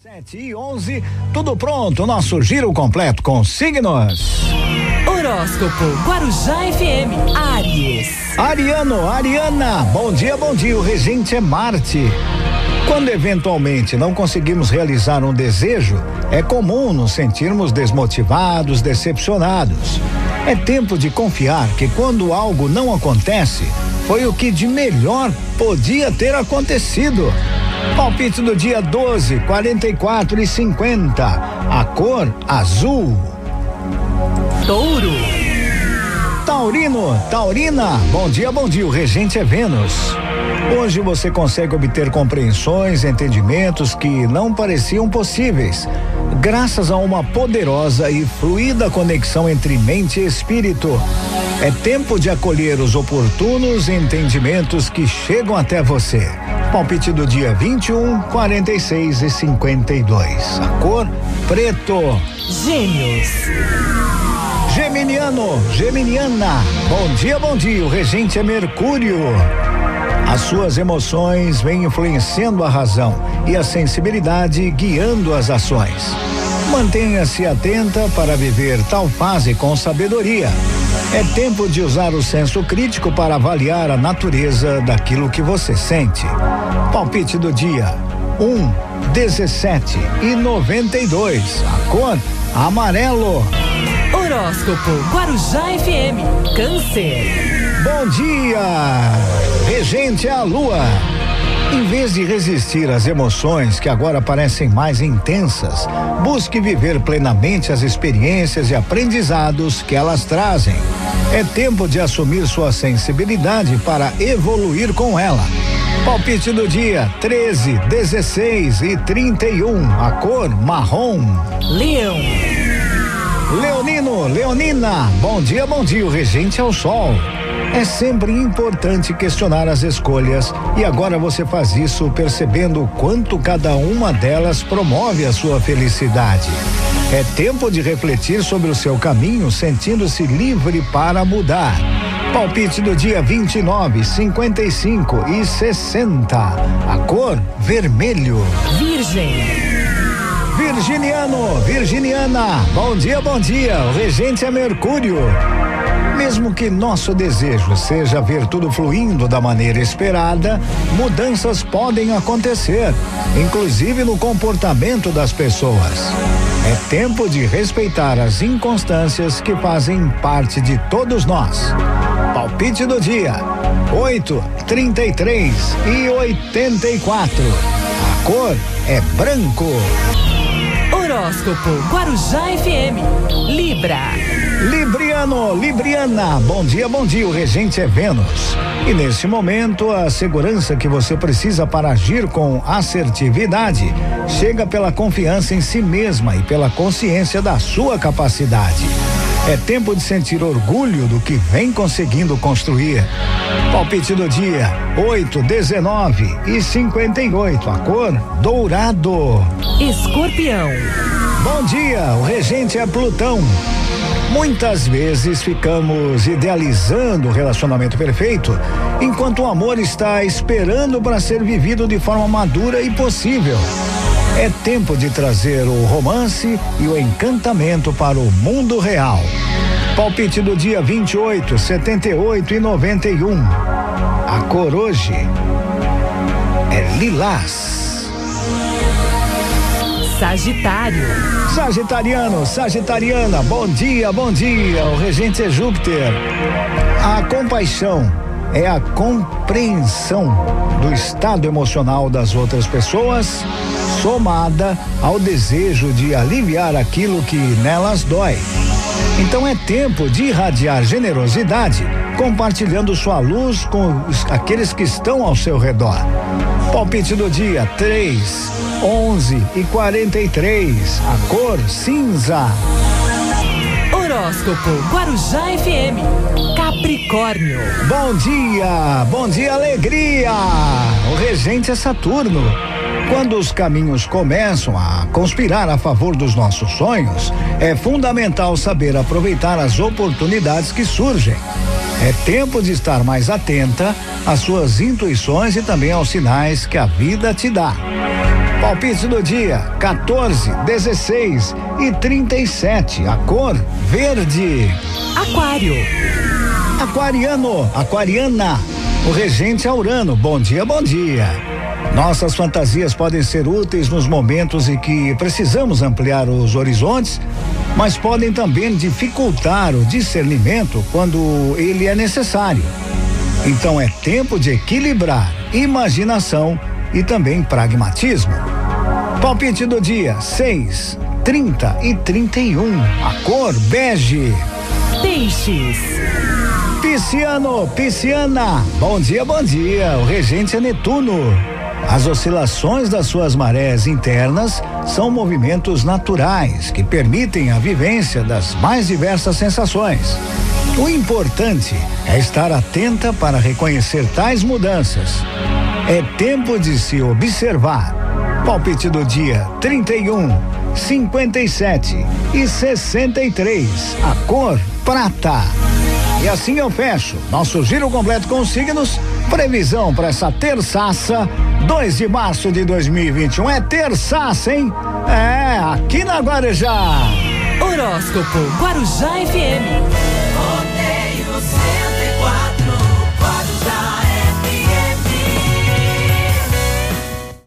Sete e onze, tudo pronto, nosso giro completo com signos. Horóscopo Guarujá FM, Aries. Ariano, Ariana, bom dia, bom dia, o regente é Marte. Quando eventualmente não conseguimos realizar um desejo, é comum nos sentirmos desmotivados, decepcionados. É tempo de confiar que quando algo não acontece, foi o que de melhor podia ter acontecido. Palpite do dia 12, 44 e 50. A cor azul. Touro. Taurino, Taurina, bom dia, bom dia. O regente é Vênus. Hoje você consegue obter compreensões, entendimentos que não pareciam possíveis, graças a uma poderosa e fluida conexão entre mente e espírito. É tempo de acolher os oportunos entendimentos que chegam até você. Palpite do dia 21, 46 e 52. A cor preto. Gêmeos. Geminiano, Geminiana. Bom dia, bom dia. O regente é Mercúrio. As suas emoções vêm influenciando a razão e a sensibilidade guiando as ações. Mantenha-se atenta para viver tal fase com sabedoria. É tempo de usar o senso crítico para avaliar a natureza daquilo que você sente. Palpite do dia: 1, um, 17 e 92. A cor amarelo. Horóscopo Guarujá FM, Câncer. Bom dia! Regente a lua. Em vez de resistir às emoções que agora parecem mais intensas, busque viver plenamente as experiências e aprendizados que elas trazem. É tempo de assumir sua sensibilidade para evoluir com ela. Palpite do dia: 13, 16 e 31. A cor marrom. Leão. Leonino, Leonina, bom dia, bom dia. O regente ao sol. É sempre importante questionar as escolhas e agora você faz isso percebendo o quanto cada uma delas promove a sua felicidade. É tempo de refletir sobre o seu caminho, sentindo-se livre para mudar. Palpite do dia 29, 55 e 60. A cor vermelho. Virgem. Virginiano, Virginiana, bom dia, bom dia. O regente é Mercúrio. Mesmo que nosso desejo seja ver tudo fluindo da maneira esperada, mudanças podem acontecer, inclusive no comportamento das pessoas. É tempo de respeitar as inconstâncias que fazem parte de todos nós. Palpite do dia: 8, 33 e 84. A cor é branco. Horóscopo Guarujá FM, Libra. Libriano, Libriana, bom dia, bom dia. O regente é Vênus. E neste momento, a segurança que você precisa para agir com assertividade chega pela confiança em si mesma e pela consciência da sua capacidade. É tempo de sentir orgulho do que vem conseguindo construir. Palpite do dia: 8, 19 e 58. A cor dourado. Escorpião. Bom dia, o regente é Plutão. Muitas vezes ficamos idealizando o relacionamento perfeito, enquanto o amor está esperando para ser vivido de forma madura e possível. É tempo de trazer o romance e o encantamento para o mundo real. Palpite do dia 28, 78 e 91. A cor hoje é lilás. Sagitário. Sagitariano, Sagitariana, bom dia, bom dia. O regente é Júpiter. A compaixão é a compreensão do estado emocional das outras pessoas, somada ao desejo de aliviar aquilo que nelas dói. Então é tempo de irradiar generosidade, compartilhando sua luz com os, aqueles que estão ao seu redor. Palpite do dia 3, 11 e 43. A cor cinza. Horóscopo Guarujá FM, Capricórnio. Bom dia, bom dia, alegria. O regente é Saturno. Quando os caminhos começam a conspirar a favor dos nossos sonhos, é fundamental saber aproveitar as oportunidades que surgem. É tempo de estar mais atenta às suas intuições e também aos sinais que a vida te dá. Palpite do dia: 14, 16 e 37. A cor verde. Aquário. Aquariano, aquariana. O regente é Urano. Bom dia, bom dia. Nossas fantasias podem ser úteis nos momentos em que precisamos ampliar os horizontes, mas podem também dificultar o discernimento quando ele é necessário. Então é tempo de equilibrar imaginação e também pragmatismo. Palpite do dia: 6, 30 e 31. A cor bege. Peixes. Pisciano, pisciana. Bom dia, bom dia. O regente é Netuno. As oscilações das suas marés internas são movimentos naturais que permitem a vivência das mais diversas sensações. O importante é estar atenta para reconhecer tais mudanças. É tempo de se observar. Palpite do dia: 31, 57 e 63. A cor prata. E assim eu fecho nosso giro completo com os signos. Previsão para essa terçaça, 2 de março de 2021. É terçaça, hein? É, aqui na Guarujá. Horóscopo Guarujá FM. Rodeio